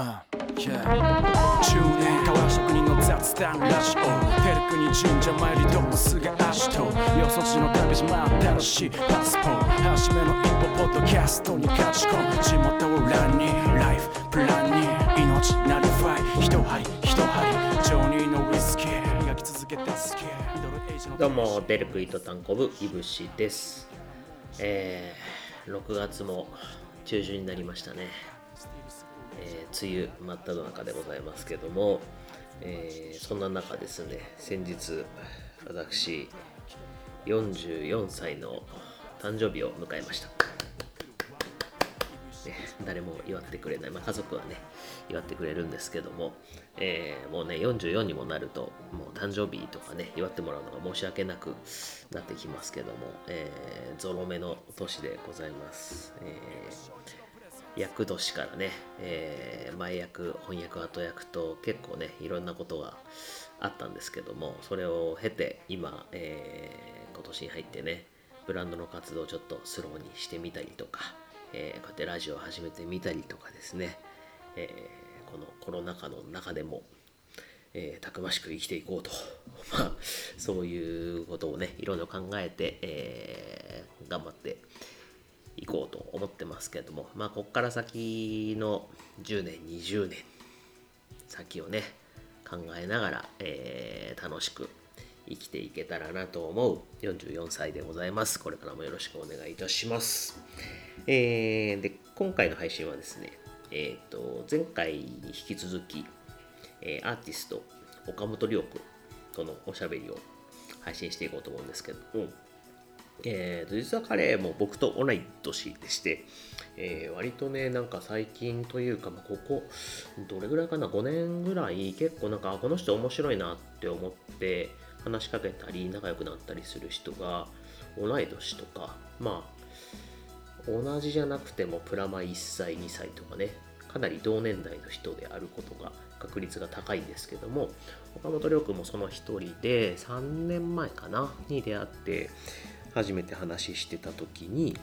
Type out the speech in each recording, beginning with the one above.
Uh, yeah. 10年変わら職人の雑談ラジオテルクに神社参りどうすが足とよそ地の旅島新しいパスポート初めの一歩ポッドキャストに勝ち込む地元を欄にライフプランに命なりファイ一針一針ジョニーのウイスキー磨き続けてスケミドルエイジどうも、デルクイートタンコブ、いぶしです。えー、6月も中旬になりましたね。えー、梅雨真っ只中でございますけども、えーそんな中ですね、先日、私、44歳の誕生日を迎えました。ね、誰も祝ってくれない、まあ、家族はね祝ってくれるんですけども、えーもうね44にもなるともう誕生日とかね祝ってもらうのが申し訳なくなってきますけども、えーゾロ目の年でございます、えー役年からね、えー前役翻訳後役と結構ねいろんなことがあったんですけどもそれを経て今、えー今年に入ってねブランドの活動をちょっとスローにしてみたりとか、えーこうやってラジオを始めてみたりとかですね、えーこのコロナ禍の中でも、えーたくましく生きていこうと、まあ、そういうことをねいろいろ考えて、えー頑張っていこうと思ってますけどもまあこっから先の10年20年先をね考えながら、えー楽しく生きていけたらなと思う44歳でございます。これからもよろしくお願いいたします。えーで今回の配信はですねえっ、と前回に引き続き、えーアーティスト岡本涼君とのおしゃべりを配信していこうと思うんですけども、えー実は彼も僕と同い年でして、えー割とねなんか最近というか、まあ、ここどれぐらいかな5年ぐらい結構なんかこの人面白いなって思って話しかけたり仲良くなったりする人が同い年とかまあ同じじゃなくてもプラマ1歳2歳とかねかなり同年代の人であることが確率が高いんですけども岡本涼君もその一人で3年前かなに出会って初めて話してた時に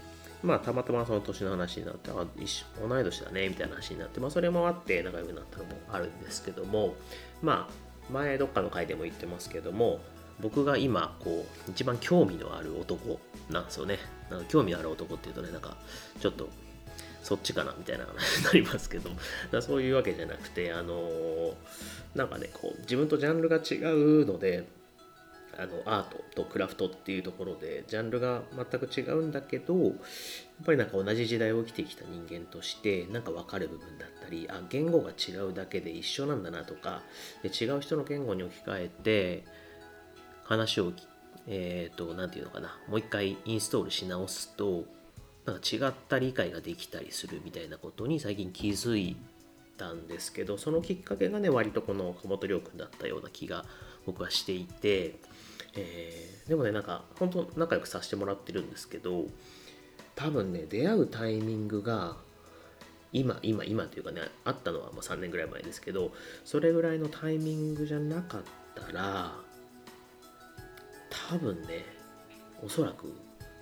まあたまたまその年の話になってあ一緒同い年だねみたいな話になってまあそれもあって仲良くなったのもあるんですけどもまあ前どっかの回でも言ってますけども僕が今こう一番興味のある男なんですよね。なんか興味のある男っていうとねなんかちょっとそっちかなみたいな話になりますけどだそういうわけじゃなくてあのーなんかねこう自分とジャンルが違うのであのアートとクラフトっていうところでジャンルが全く違うんだけどやっぱりなんか同じ時代を生きてきた人間としてなんか分かる部分だったりあ言語が違うだけで一緒なんだなとかで違う人の言語に置き換えて話をえっ、と何て言うのかなもう一回インストールし直すとなんか違った理解ができたりするみたいなことに最近気づいたんですけどそのきっかけがね割とこの小本涼君だったような気が僕はしていて、えーでもねなんか本当仲良くさせてもらってるんですけど多分ね出会うタイミングが今今今というかねあったのはもう3年ぐらい前ですけどそれぐらいのタイミングじゃなかったら多分ねおそらく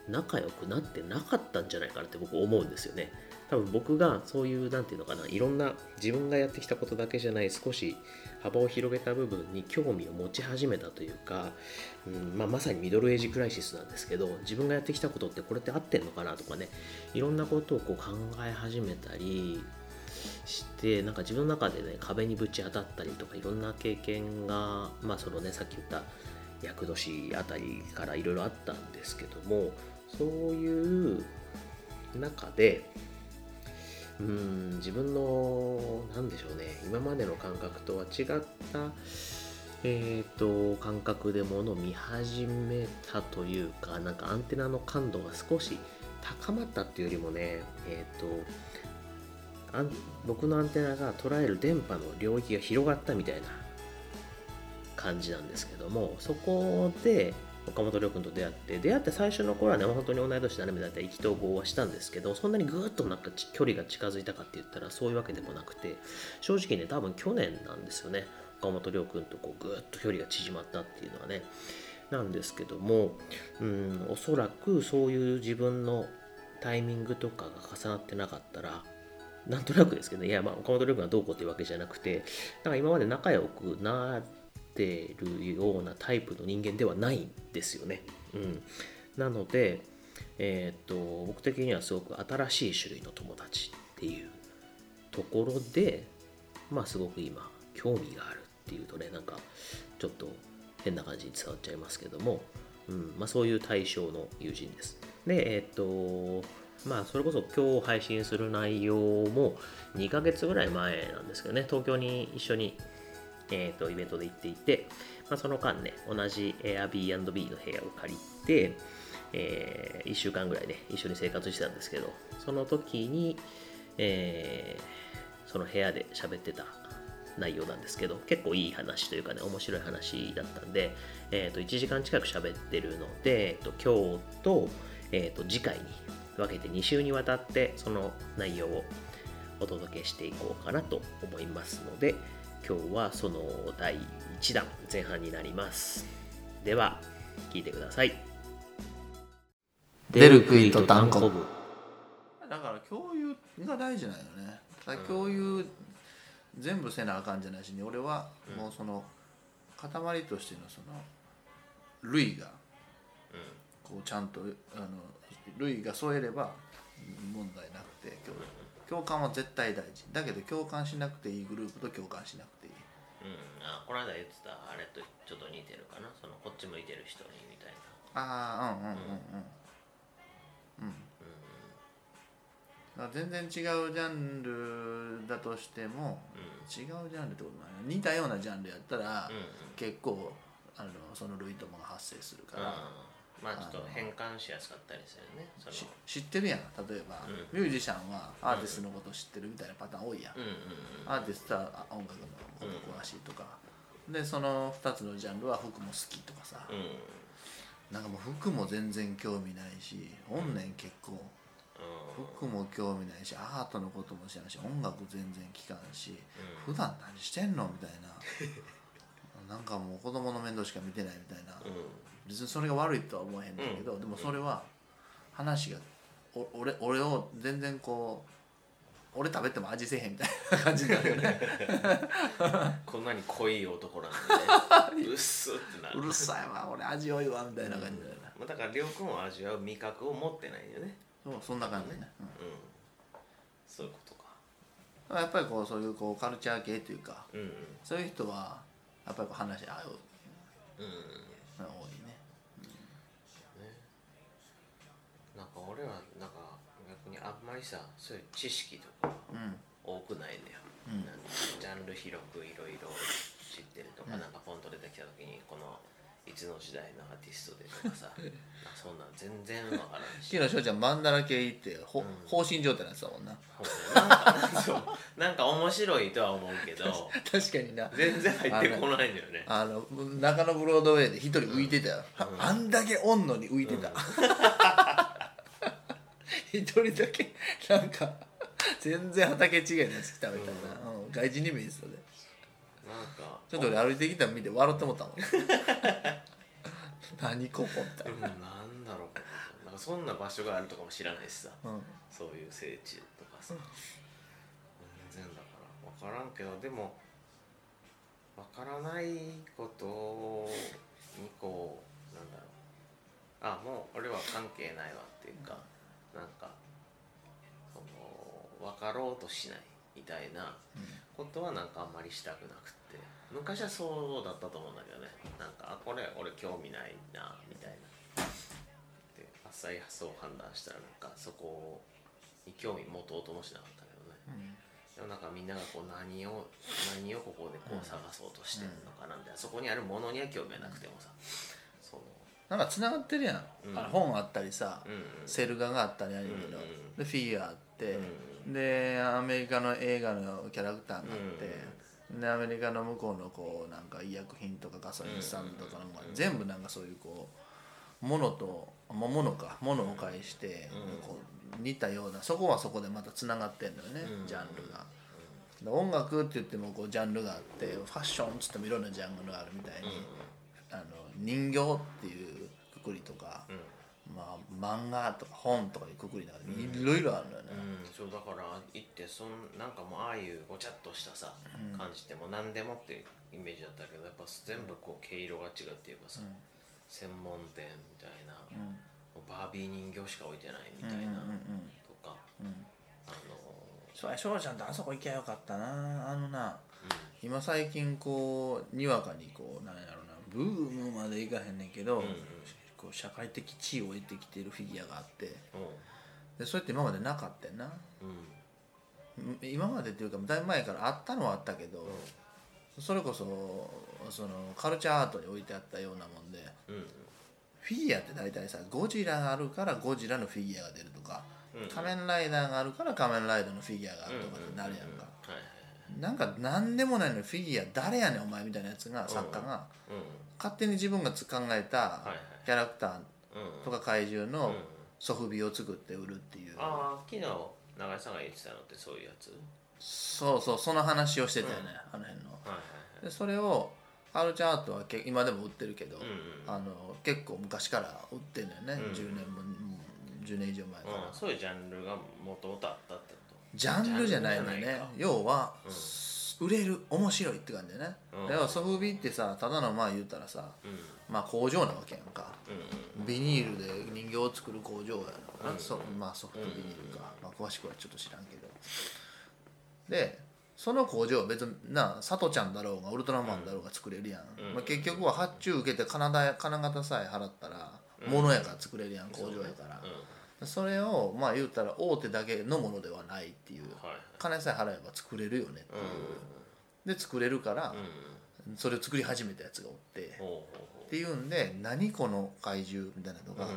仲良くなってなかったんじゃないかなって僕思うんですよね。多分僕がそういう何て言うのかないろんな自分がやってきたことだけじゃない少し幅を広げた部分に興味を持ち始めたというか、うんまあ、まさにミドルエイジクライシスなんですけど自分がやってきたことってこれって合ってんのかなとかねいろんなことをこう考え始めたりしてなんか自分の中でね壁にぶち当たったりとかいろんな経験がまあそのねさっき言った厄年あたりからいろいろあったんですけどもそういう中でうん自分の何でしょうね今までの感覚とは違ったえー、と感覚でものを見始めたというかなんかアンテナの感度が少し高まったっていうよりもねえっ、とあ僕のアンテナが捉える電波の領域が広がったみたいな感じなんですけどもそこで岡本涼君と出会って出会って最初の頃はね本当に同い年だねみたい意気投合はしたんですけどそんなにぐっとなんか距離が近づいたかって言ったらそういうわけでもなくて正直ね多分去年なんですよね。岡本涼君とこうぐっと距離が縮まったっていうのはねなんですけどもうんおそらくそういう自分のタイミングとかが重なってなかったらなんとなくですけどねいやまあ岡本龍君がどうこうっていうわけじゃなくてなんか今まで仲良くなってるようなタイプの人間ではないんですよね。うん、なので、えー、っと僕的にはすごく新しい種類の友達っていうところでまあすごく今興味があるっていうとねなんかちょっと変な感じに伝わっちゃいますけども、うんまあ、そういう対象の友人です。で、えっ、と、まあ、それこそ今日配信する内容も2ヶ月ぐらい前なんですけどね、東京に一緒に、えっ、と、イベントで行っていて、まあ、その間ね、同じ Airbnb の部屋を借りて、えー、1週間ぐらいね、一緒に生活してたんですけど、その時に、えー、その部屋で喋ってた内容なんですけど結構いい話というかね面白い話だったんで、えー、と1時間近く喋ってるので、えー、と今日と,、えー、と次回に分けて2週にわたってその内容をお届けしていこうかなと思いますので今日はその第1弾前半になります。では聞いてください。出る杭と断固だから共有が大事なんよね。共有全部せなあかんじゃないしに俺はもうその塊としてのその類がこうちゃんとあの類が添えれば問題なくて共感は絶対大事。だけど共感しなくていいグループと共感しなくていい、うん、あこの間言ってたあれとちょっと似てるかな？そのこっち向いてる人にみたいな。ああうんうんうんうんうん。全然違うジャンルだとしても、うん、違うジャンルってことない似たようなジャンルやったら、うん結構あのその類友が発生するから、まあちょっと変換しやすかったりするね知ってるやん。例えば、ミュージシャンはアーティストのこと知ってるみたいなパターン多いやん,、アーティストは音楽のこと詳しいとか、でその2つのジャンルは服も好きとかさ、なんかもう服も全然興味ないし音念結構、服も興味ないしアートのことも知らんし音楽全然聴かんし、うん、普段何してんのみたいな。なんかもう子供の面倒しか見てないみたいな、うん、別にそれが悪いとは思えへんだけど、うん、でもそれは話がお俺俺を全然こう俺食べても味せえへんみたいな感じになるよね。こんなに濃い男なんで、ね、うっすってなる。うるさいわ俺味多いわみたいな感じだよね、うん、だから亮君は味わう味覚を持ってないよね。そうそんな感じね、うん、そういうことか。やっぱりこうそういうこうカルチャー系というか、うんうん、そういう人はやっぱりこう話合う、うん、多いね,、うん、ねなんか俺はなんか逆にあんまりさそういう知識とか多くないのよ、うん、ジャンル広くいろいろ知ってるとか、うん、なんかポンと出てきた時にこのいつの時代のアーティストでとかさ そんなん全然分からんし。昨日翔ちゃんマンダラ系行ってほ、うん、放心状態なんですもんな。なんかそう。なんか面白いとは思うけど 確かにな。全然入ってこないんだよね。あの中野ブロードウェイで一人浮いてたよ、うん、あんだけおんのに浮いてた、一、うん、人だけなんか全然畑違いのやつ来たみたいな、うん、外人に見えてたで。なんか。ちょっと俺歩いてきたの見て笑ってもったもん。何ここみたいな、うん、なんだろうなんかそんな場所があるとかも知らないしさ、うん、そういう聖地とかさ、うん、全然だから分からんけどでも分からないことにこうなんだろう。あもう俺は関係ないわっていうか、うん、なんかその分かろうとしないみたいなことはなんかあんまりしたくなくて昔はそうだったと思うんだけどね。なんかあこれ俺興味ないなみたいな。で浅い発想を判断したらなんかそこに興味持とうともしなかったけどね、うん、でもなんかみんながこう何を何をここでこう探そうとしてるのかなみたいな、そこにあるものには興味はなくてもさ、そのなんかつながってるやん、うん、あ本あったりさ、うんうん、セル画があったりアニメの、うんうん、でフィギュアあって、うん、でアメリカの映画のキャラクターがあって、でアメリカの向こうのこうなんか医薬品とかガソリンスタンドとかの、全部なんかそういうこうものとものかものを介して、こう似たようなそこはそこでまたつながってんのよね、ジャンルが。音楽って言ってもこうジャンルがあってファッションっつってもいろんなジャンルがあるみたいに、あの人形っていうくくりとか、まあ漫画とか本とかいうくくりの中でいろいろあるのよね、うん、そうだから行ってそんなんかもうああいうごちゃっとしたさ、感じってもう何でもっていうイメージだったけどやっぱ全部こう毛色が違うっていうかさ、専門店みたいな、バービー人形しか置いてないみたいな、とか、あのそうや翔ちゃんとあそこ行きゃよかったな。あのな、今最近こうにわかにこうなんやろブームまでいかへんねんけど、こう社会的地位を得てきてるフィギュアがあってでそれって今までなかったよな。うん。うん今までっていうかだいぶ前からあったのはあったけど、それこそそのカルチャーアートに置いてあったようなもんでうん。うんフィギュアって大体さゴジラがあるからゴジラのフィギュアが出るとか、仮面ライダーがあるから仮面ライダーのフィギュアがあるとかってなるやんか、はいはいなんか何でもないのにフィギュア誰やねんお前みたいなやつが作家がうん。勝手に自分が考えたキャラクターうんとか怪獣のうん。ソフビを作って売るっていう。ああ昨日永井さんが言ってたのってそういうやつ？そうそうその話をしてたよね、あの辺の。はいはいでそれをカルチャーアートはけ今でも売ってるけど、うんうんあの結構昔から売ってんだよね、うん。10年もうん10年以上前から、うん、そういうジャンルがもともとあったってこジャンルじゃないのね。ジャンルじゃないか。要は、うん。売れる面白いって感じだよね、うん。要はソフビってさただのまあ言ったらさ、とうん。まあ工場なわけやんか。うんビニールで人形を作る工場やな、うん。そまあソフトビニールか、まあ、詳しくはちょっと知らんけど。でその工場は別にな佐藤ちゃんだろうがウルトラマンだろうが作れるやん、うん。まあ、結局は発注受けて金だ金型さえ払ったら物やから作れるやん、工場やから。うんそれをまあ言ったら大手だけのものではないっていうはい金さえ払えば作れるよねっていう、で作れるからそれを作り始めたやつがおって、っていうんで何この怪獣みたいなのが、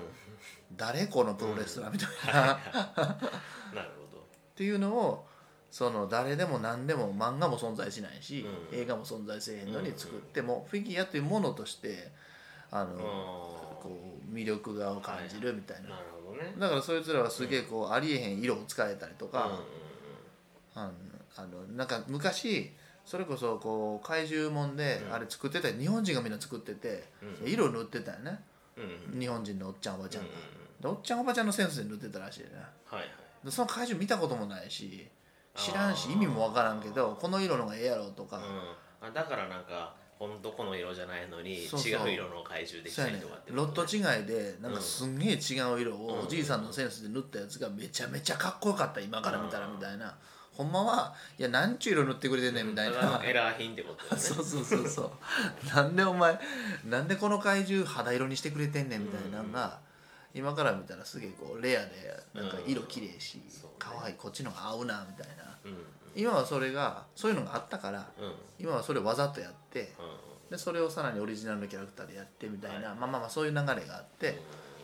誰このプロレスラーみたいな、なるほど。っていうのをその誰でも何でも漫画も存在しないし、うん。映画も存在せえへんのに作っても、フィギュアというものとしてあの、うんこう魅力がを感じるみたいな、ね。だからそいつらはすげえこう、ありえへん色を使えたりとか、うんうんあのなんか昔それこそこう怪獣もん。で、あれ作ってた日本人がみんな作ってて、うん。色塗ってたよね。日本人のおっちゃんおばちゃんが、でおっちゃんおばちゃんのセンスで塗ってたらしいね。はいはい。でその怪獣見たこともないし知らんし意味もわからんけどこの色のがええやろとか、うん。あだからなんかほんとこの色じゃないのに違う色の怪獣できたりとかってロット違違いでなんかすんげえ違う色をうんおじいさんのセンスで塗ったやつがめちゃめちゃかっこよかった今から見たらみたいな。ほんまはいやなんちゅう色塗ってくれてんねんみたいな。エラー品ってことだよね。そうそうそうそう。なんでお前なんでこの怪獣肌色にしてくれてんねんみたいなのが、今から見たらすげえこうレアでなんか色綺麗し、そうね。可愛い。こっちのが合うなみたいな。うん今はそれがそういうのがあったからうん。うん今はそれをわざとやってうんでそれをさらにオリジナルのキャラクターでやってみたいな、まあまあまあそういう流れがあって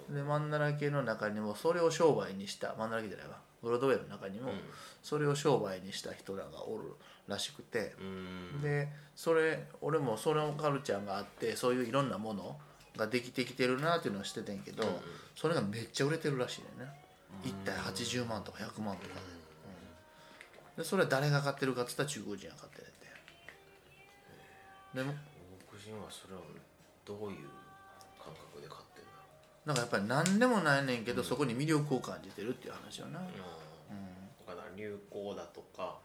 でマンダラ系の中にもそれを商売にしたマンダラ系じゃないわ。ブロードウェイの中にもそれを商売にした人らがおるらしくて、うん。でそれ俺もそのカルチャーがあってそういういろんなものができてきてるなっていうのは知っててんけど、それがめっちゃ売れてるらしいね1体80万とか100万とか、うんでそれは誰が買ってるかっつったら中国人が買ってるってでも僕人はそれをどういう感覚で買ってんだなんかやっぱり何でもないねんけど、そこに魅力を感じてるっていう話よな、ろうだから流行だとか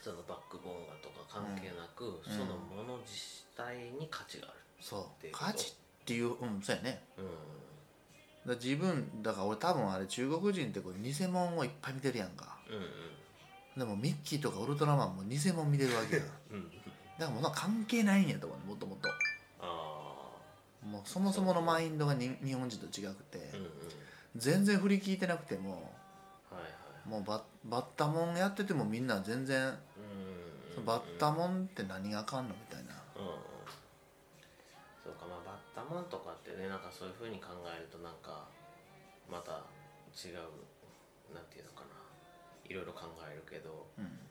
そのバックボーンがとか関係なく、そのもの自体に価値があるそう。価値っていううんそうやね。うん。だ自分だから俺多分あれ中国人ってこう偽物をいっぱい見てるやんか。うんうんでもミッキーとかウルトラマンも偽物見てるわけや。ん。だかうんらもう関係ないんやと思うねもともとあもうそもそものマインドがに日本人と違くて、あうんうん。全然振り聞いてなくてもはいはい。もうババッタモンやっててもみんな全然、うんバッタモンって何があかんのみたいな。うんうん。そうかまあバッタモンとかってねなんかそういうふうに考えるとなんかまた違うなんていうのかないろいろ考えるけど、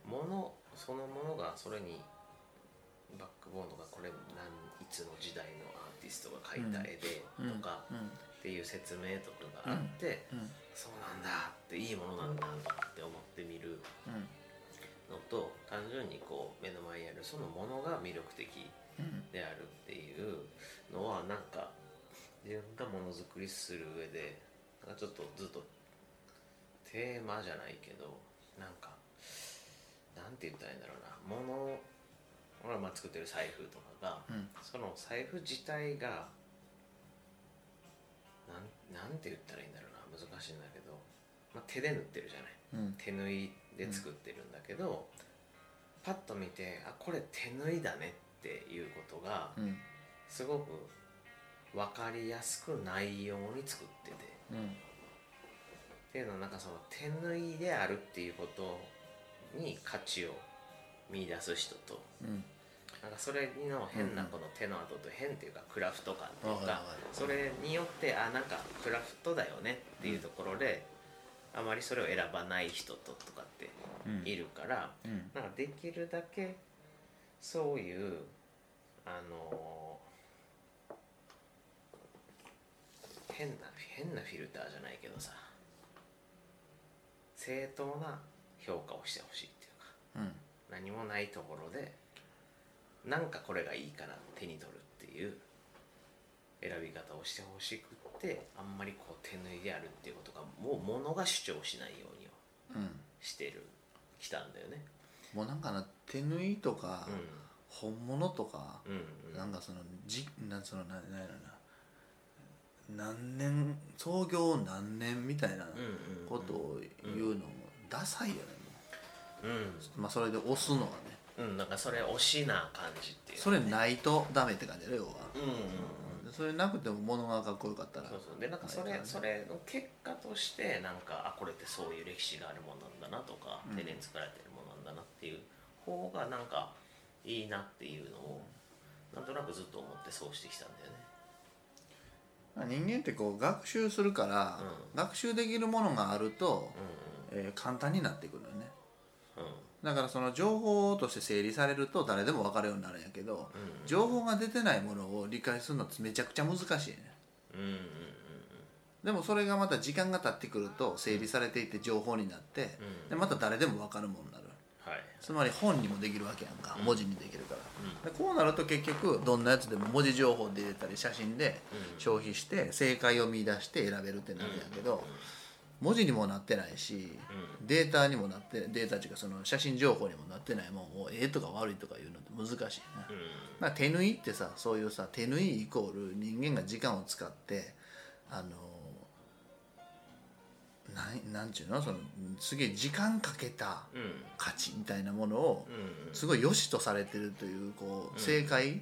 ものそのものがそれにバックボーンとかこれ何いつの時代のアーティストが描いた絵でとかっていう説明とかがあって、うん。そうなんだっていいものなんだって思ってみるうん。のと単純にこう目の前にあるそのものが魅力的うん。であるっていうのはなんか自分がものづくりする上でなんかちょっとずっとテーマじゃないけどなんかなんて言ったらいいんだろうな。もの俺がまあ作ってる財布とかが、うん。その財布自体がなんなんて言ったらいいんだろうな。難しいんだけど、まあ、手で縫ってるじゃない。うん。手縫いで作ってるんだけど、パッと見てあこれ手縫いだねっていうことがうん。すごく分かりやすくないように作ってて。うんっていうのはなんかその手縫いであるっていうことに価値を見出す人とうん。なんかそれの変なこの手の跡と変っていうかクラフト感っていうかそれによってあなんかクラフトだよねっていうところであまりそれを選ばない人ととかってうん。いるからうん。なんかできるだけそういうあの変な変なフィルターじゃないけどさ正当な評価をしてほしいっていうかうん。何もないところでなんかこれがいいから手に取るっていう選び方をしてほしくってあんまりこう手縫いであるっていうことがもう物が主張しないようにしてるきたんだよね。もうなんかな手縫いとかう本物とかんうんうん。なんかそのじなんそのななんやろな何年創業何年みたいなうんうんことを言うのもダサいよね。うん。もうまあそれで押すのはね。うんなんかそれ推しな感じっていう。それないとダメって感じだよ要は。うんうんうん。それなくても物がかっこよかったら。そうそう。でなんかそれそれの結果としてなんかあこれってそういう歴史があるものなんだなとか、うん。手で作られてるものなんだなっていう方がなんかいいなっていうのをなんとなくずっと思ってそうしてきたんだよね人間ってこう学習するから、う学習できるものがあると、うえー簡単になってくるよね。んうん。うんだからその情報として整理されると誰でも分かるようになるんやけど、うん。情報が出てないものを理解するのってめちゃくちゃ難しいね。うんうんうんでもそれがまた時間が経ってくると整理されていって情報になって、うん。でまた誰でも分かるものになる。はいつまり本にもできるわけやんか、うん。文字にできるから、でこうなると結局どんなやつでも文字情報で入れたり写真でうん。消費して正解を見出して選べるってなるんやけど、文字にもなってないし、データにもなってデータっていうかその写真情報にもなってないもんをええとか悪いとかいうのって難しいね、うん。まあ、手縫いってさそういうさ手縫いイコール人間が時間を使ってあのなんなんちゅうの？そのすげえ時間かけた価値みたいなものをうん。すごい良しとされてるというこううん。正解、うん。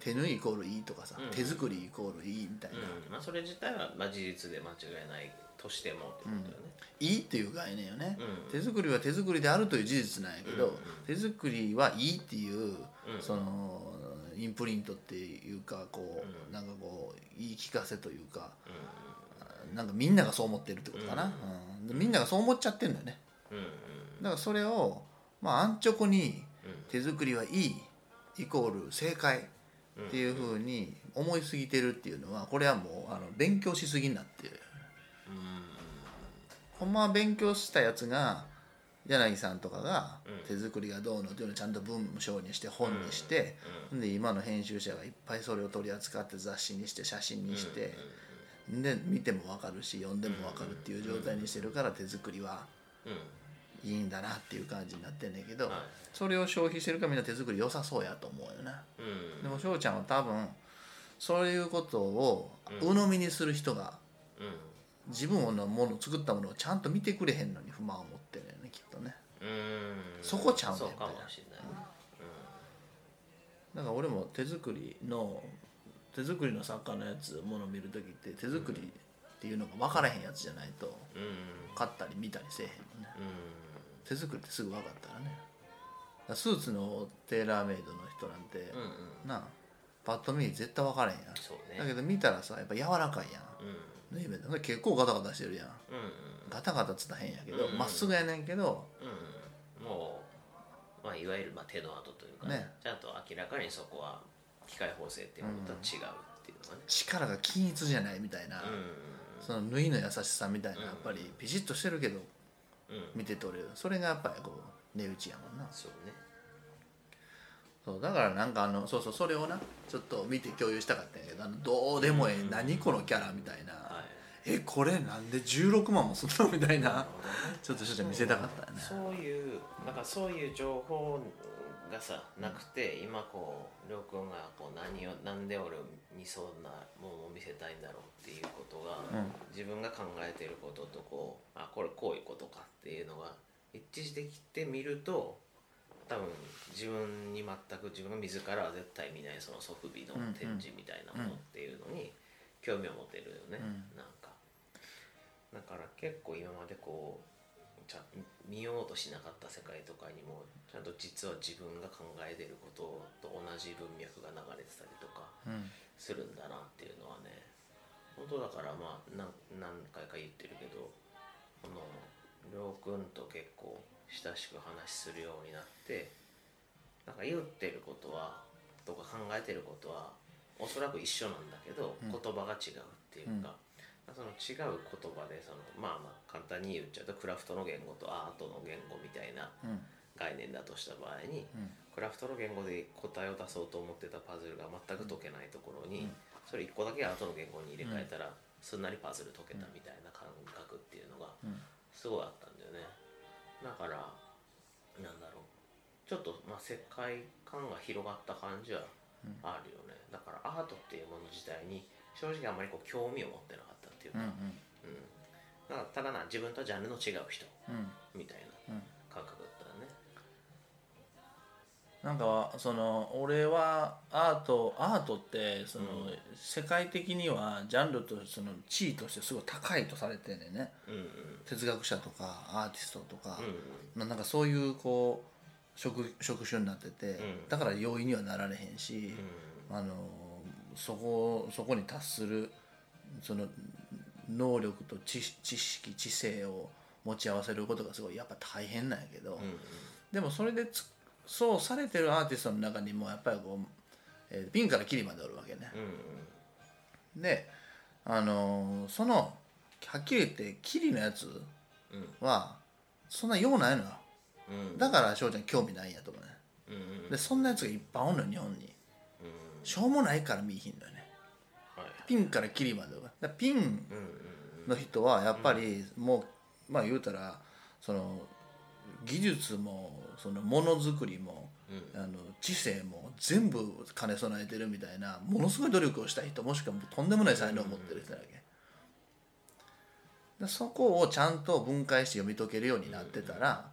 手縫いイコールいいとかさ、うん。手作りイコールいいみたいな、うん。まあそれ自体はまあ事実で間違いないとしてもってことだよね。いいっていう概念よね、うん。手作りは手作りであるという事実なんやけど、手作りはいいっていう、うん。そのインプリントっていうかこう、うん。なんかこう言い聞かせというかうなんかみんながそう思ってるってことかな、うん。でみんながそう思っちゃってんだよね。ん。うん。だからそれをまあ安直にうん。手作りはいいイコール正解っていうふうに思いすぎてるっていうのはこれはもうあの勉強しすぎになってる。ほんまは勉強したやつが柳さんとかがうん。手作りがどうのっていうのをちゃんと文章にして本にして、で今の編集者がいっぱいそれを取り扱って雑誌にして写真にして、で見ても分かるし読んでも分かるっていう状態にしてるから手作りはいいんだなっていう感じになってんねんけど、はい。それを消費してるからみんな手作り良さそうやと思うよね。うん。でも翔ちゃんは多分そういうことをうん。鵜呑みにする人がうん。自分のもの作ったものをちゃんと見てくれへんのに不満を持ってるよねきっとね。うん。そこちゃうねんそうかもしれない。だから俺も手作りの手作りの作家のやつものを見る時って手作りっていうのが分からへんやつじゃないとうん。うん買ったり見たりせえへんのね。う手作りってすぐ分かったらね。スーツのテーラーメイドの人なんて、んうんうん。なあパッと見絶対分からへんやん。そうね。だけど見たらさやっぱ柔らかいやん。うん。縫い目で。結構ガタガタしてるやん。うんガタガタつったら変やけどうんま、っすぐやねんけどうん。もうまあいわゆるまあ手の跡というかね。ね。ちゃんと明らかにそこは機械縫製っていうものとは違うっていうのがね。力が均一じゃないみたいな、うその縫いの優しさみたいなうん。やっぱりピシッとしてるけどんうん。見て取れる。それがやっぱりこう値打ちやもんな。そうね。そうだからなんかあのそうそうそれをなちょっと見て共有したかったんやけどあのどうでもええ、うん。何このキャラみたいな、はい。えこれなんで16万もすんのみたいな。ちょっとちょっと見せたかったよね。そういうなんかそういう情報がさなくて今こうりょうくんがこう何をなんで俺にそんなものを見せたいんだろうっていうことが、うん。自分が考えていることとこうあこれこういうことかっていうのが一致してきてみると多分自分に全く自分が自らは絶対見ないそのソフビの展示みたいなものっていうのに興味を持てるよね、うん。なんか。だから結構今までこうちゃん見ようとしなかった世界とかにもちゃんと実は自分が考えてることと同じ文脈が流れてたりとかうん。するんだなっていうのはね本当だからまあ何何回か言ってるけどこのりょうくんと結構親しく話するようになってなんか言ってることはとか考えてることはおそらく一緒なんだけど、うん。言葉が違うっていうか、その違う言葉でそのまあまあ簡単に言っちゃうとクラフトの言語とアートの言語みたいなうん。概念だとした場合に、うん。クラフトの言語で答えを出そうと思ってたパズルが全く解けないところに、うん。それ1個だけアートの言語に入れ替えたら、すんなりパズル解けたみたいな感覚っていうのがうん。すごいあったんだよね。だからなんだろう。ちょっとまあ世界観が広がった感じはあるよね、だからアートっていうもの自体に正直あんまりこう興味を持ってなかったううん。か、うん。だからただな自分とジャンルの違う人うん。みたいなうん。感覚だったよね。なんかその俺はアートアートってその、うん。世界的にはジャンルとその地位としてすごい高いとされてんねんね。うんうん。哲学者とかアーティストとか、うんまあなんかそういうこう職職種になってて、ん。だから容易にはなられへんし、あのそこそこに達するその能力と知知識知性を持ち合わせることがすごいやっぱ大変なんやけど、うんうん。でもそれでつそうされてるアーティストの中にもやっぱりこう、えーピンからキリまでおるわけね。うんうん。であのーそのはっきり言ってキリのやつうん。はそんな用ないのよ。うん。だから翔ちゃん興味ないんやと思うね。うんうん。でそんなやつがいっぱいおんのよ日本に。うん。しょうもないから見いひんのよね。はい。ピンからキリまでおる。だからピンの人はやっぱりもうまあ言うたらその技術もそのものづくりもうん。あの知性も全部兼ね備えてるみたいなものすごい努力をした人もしくはとんでもない才能を持ってる人だけ。でそこをちゃんと分解して読み解けるようになってたら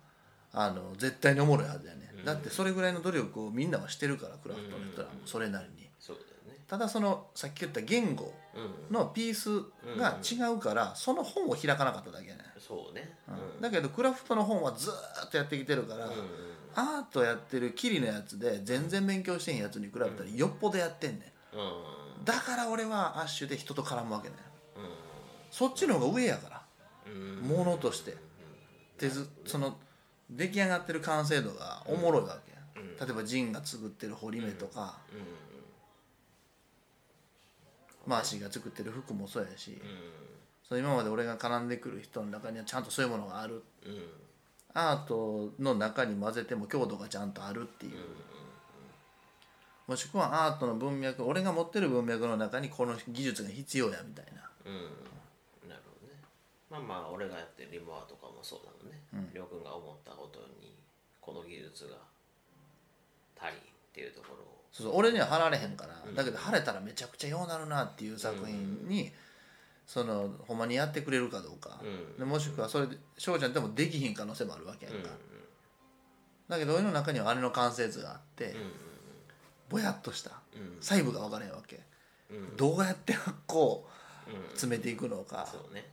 あの絶対におもろいはずやねだってそれぐらいの努力をみんなはしてるからクラフトの人らもそれなりにただそのさっき言った言語うん。のピースが違うからその本を開かなかっただけやね、そうね。うん。だけどクラフトの本はずーっとやってきてるから、アートやってるキリのやつで全然勉強してへんやつに比べたらよっぽどやってんねん。うん。だから俺はアッシュで人と絡むわけね。うん。そっちの方が上やから。うん。ものとして。手ずその出来上がってる完成度がおもろいわけ、うん。例えばジンが作ってる彫り目とか、うんマーシーが作ってる服もそうやし、うその今まで俺が絡んでくる人の中にはちゃんとそういうものがある。んうん。アートの中に混ぜても強度がちゃんとあるっていう、もしくはアートの文脈俺が持ってる文脈の中にこの技術が必要やみたいな。うん。なるほどね。まあまあ俺がやってるリモアとかもそうだもんね。りょうくんが思ったことにこの技術が足りんっていうところをそうそう俺には貼られへんから、だけど貼れたらめちゃくちゃようなるなっていう作品に、そのほんまにやってくれるかどうか、うん。でもしくはそれで翔ちゃんでもできひん可能性もあるわけやんうん。か、だけど俺の中にはあれの完成図があって、うん。ぼやっとした。うん。細部が分からへんわけ、うん。どうやって発酵うん。詰めていくのか、そうね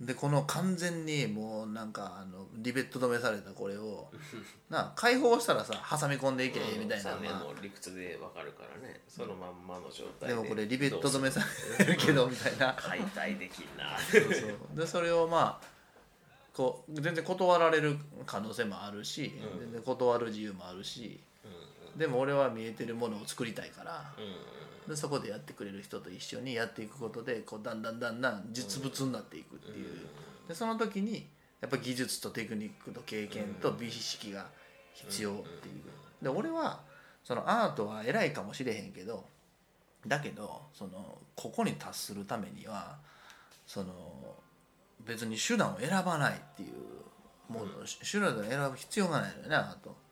でこの完全にもうなんかあのリベット止めされたこれを な解放したらさ挟み込んでいけみたいなそうねまあ。もう理屈でわかるからね。そのまんまの状態でもこれリベット止めさされるけどみたいな。解体できんな。そうそう。でそれをまあこう全然断られる可能性もあるし、うん。全然断る自由もあるし。うん。でも俺は見えてるものを作りたいから。うんうんでそこでやってくれる人と一緒にやっていくことでこうだんだんだんだん実物になっていくっていう、でその時にやっぱ技術とテクニックと経験と美意識が必要っていう。で俺はそのアートは偉いかもしれへんけどだけどそのここに達するためにはその別に手段を選ばないっていうもの、手段を選ぶ必要がないのよねアート、うん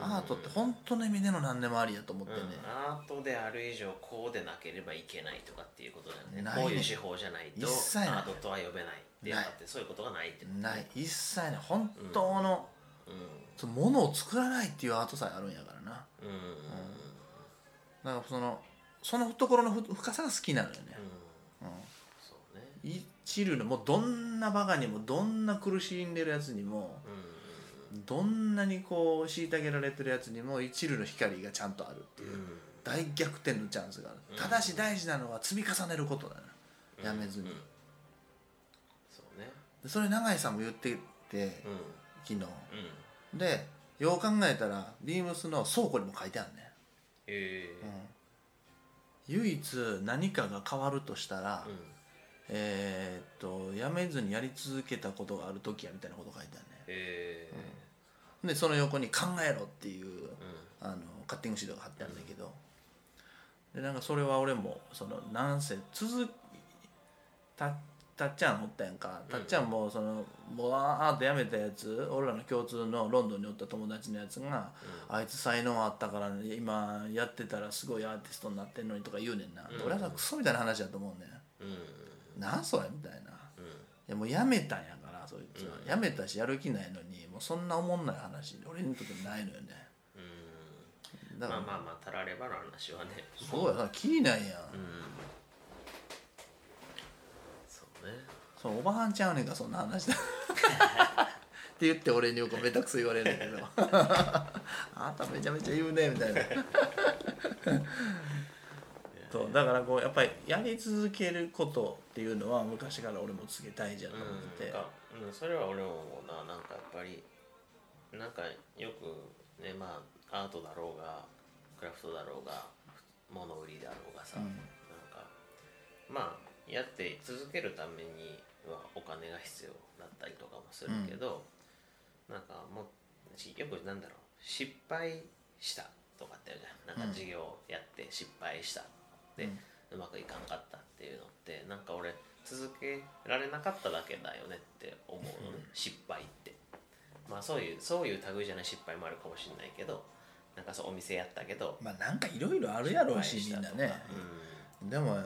アートって本当の意味での何でもありやと思ってね、うん。アートである以上こうでなければいけないとかっていうことだよね。ないね。こういう手法じゃないとアートとは呼べないっていうかってそういうことがないってことない。一切ない。本当の、うん。そのものを作らないっていうアートさえあるんやからな。うん。うん。だからそのその懐のふ深さが好きなのよね、うん。そうね。一流のもうどんなバカにもどんな苦しんでるやつにもうどんなにこう虐げられてるやつにも一流の光がちゃんとあるっていう、大逆転のチャンスがある、うん。ただし大事なのは積み重ねることだな、やめずに、うん。そうね。でそれ永井さんも言っててうん。昨日。うん。でよう考えたらビームスの倉庫にも書いてあるね、え。うん、唯一何かが変わるとしたら、えーっとやめずにやり続けたことがある時やみたいなこと書いてあるねえ。えでその横に「考えろ」っていううん。あのカッティングシートが貼ってあるんだけど、でなんかそれは俺もそのなんせ続きたたっちゃんおったやんか。たっちゃんもそのもうアートやめたやつ俺らの共通のロンドンにおった友達のやつが、あいつ才能あったから、ね、今やってたらすごいアーティストになってんのにとか言うねんな、うん。俺はさクソみたいな話だと思うねうんん。なんそれみたいな。うん。いやもうやめたんやからそいつは、うん。やめたしやる気ないのにもうそんなおもんない話俺にとってないのよね。うん。だから、まあまあまあたらればの話はね。そうやなきりないやん、うん。そうね。そうおばはんちゃうねんかそんな話だ。って言って俺によくめたくそ言われるんだけど。あんためちゃめちゃ言うねみたいな。そうだからこうやっぱりやり続けることっていうのは昔から俺もすげえ大事やと思ってて、うん、それは俺も思うな。なんかやっぱりなんかよくねまあアートだろうがクラフトだろうが物売りだろうがさ、うん。なんかまあやって続けるためにはお金が必要だったりとかもするけど、なんかもうしよくなんだろう。失敗したとかってあるじゃん。なんか事業やって失敗した。で、うん。うまくいかんかったっていうのってなんか俺続けられなかっただけだよねって思うのね、失敗って。まあそういうそういう類じゃない失敗もあるかもしれないけどなんかそうお店やったけどまあなんかいろいろあるやろうしみんなね。でも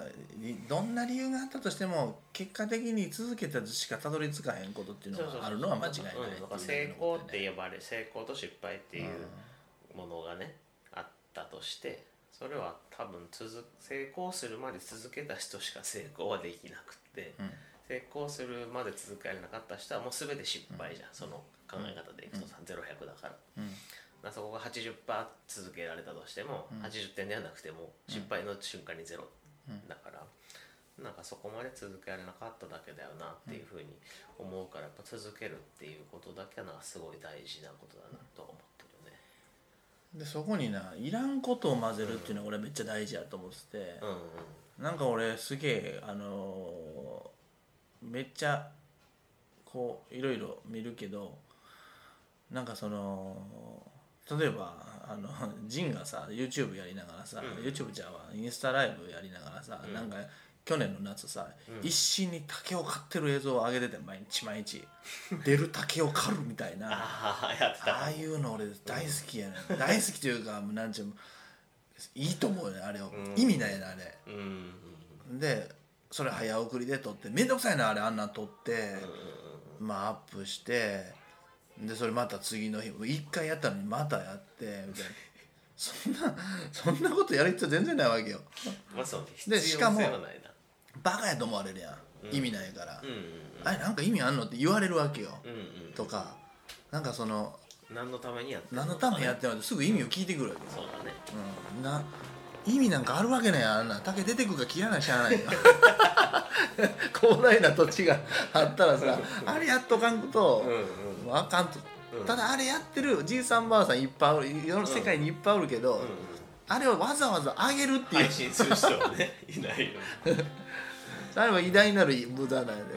いどんな理由があったとしても結果的に続けたとしかたどり着かへんことっていうのがあるのは間違いないうん。だから成功って呼ばれ成功と失敗っていうものがねあったとしてそれは多分続成功するまで続けた人しか成功はできなくって、うん。成功するまで続けられなかった人はもう全て失敗じゃん、その考え方でいくとさ、0100だから。うん。まあそこが80%続けられたとしても、80点ではなくても失敗の瞬間にゼロだから、なんかそこまで続けられなかっただけだよなっていうふうに思うからやっぱ続けるっていうことだけはなんかすごい大事なことだなと思って。でそこにないらんことを混ぜるっていうのが俺めっちゃ大事やと思ってて、うんうん。なんか俺すげえあのーめっちゃこういろいろ見るけどなんかその例えばあのジンがさ YouTube やりながらさ、うん。YouTube じゃあわインスタライブやりながらさ、うん。なんか去年の夏さ、うん。一心に竹を刈ってる映像を上げてて毎日毎日。出る竹を刈るみたいな。ああやってた。ああいうの俺大好きやねん。大好きというかもうなんちゅうのいいと思うよねあれを、うん。意味ないなあれ。うん。うんうんでそれ早送りで撮ってめんどくさいなあれあんなん撮って、まあアップしてでそれまた次の日一回やったのにまたやってみたいな。そんなそんなことやる必要全然ないわけよ。まあそうね。必で要性しかもはないなバカやと思われるやん、うん意味ないから、あれなんか意味あんの？って言われるわけよ、とかなんかその何のためにやってる何のためにやってるの？ってすぐ意味を聞いてくるわけよ、そうだね。うん、な意味なんかあるわけないやん。あんな。竹出てくるか切らないしゃあないよ。広大な土地があったらさあれやっとかんと、うんうん。あかんと、うん。ただあれやってるじいさんばあさんいっぱいおる世の世界にいっぱいおるけど、うんうんあれをわざわざ上げるっていう、配信する人はねいないよね。あれは偉大なる無駄なんで、う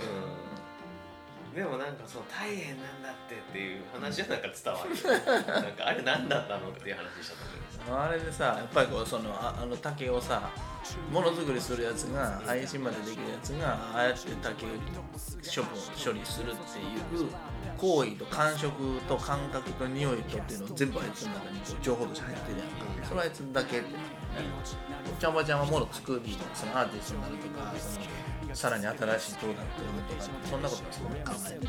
でもなんかそう大変なんだってっていう話はなんか伝わる。なんかあれ何だったのっていう話したと思います。あれでさやっぱりこうそのああの竹をさものづくりするやつが配信までできるやつがああやって竹を処分処理するっていう行為と感触と感覚と匂いとっていうのを全部あいつの中にこう情報として入ってるやんか。それはあいつだけってねおっちゃんおばちゃんはもの作りそのアーティストになるとかそのさらに新しいプロダクトとかそんなことな考え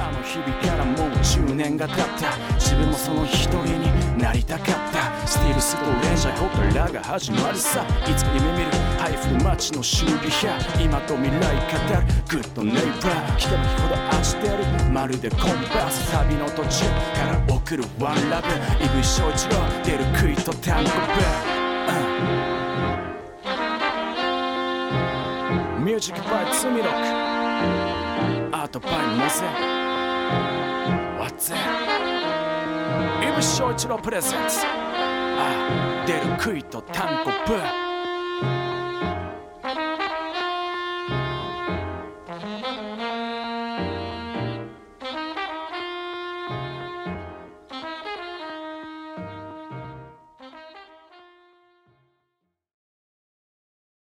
あの日々からもう10年が経った。自分もその一人になりたかった。スティールストレンジャーここからが始まるさ。いつか夢見る配布街の修理屋今と未来語る。グッドネイバー聞けば聞くほど愛してるまるでコンバース旅の途中から送るワンラブイブ翔一郎出るクイと単語ブミュージックバイツミロックアートバイモゼ What's that? イブ翔一郎プレゼンツああ出る杭と単語ブー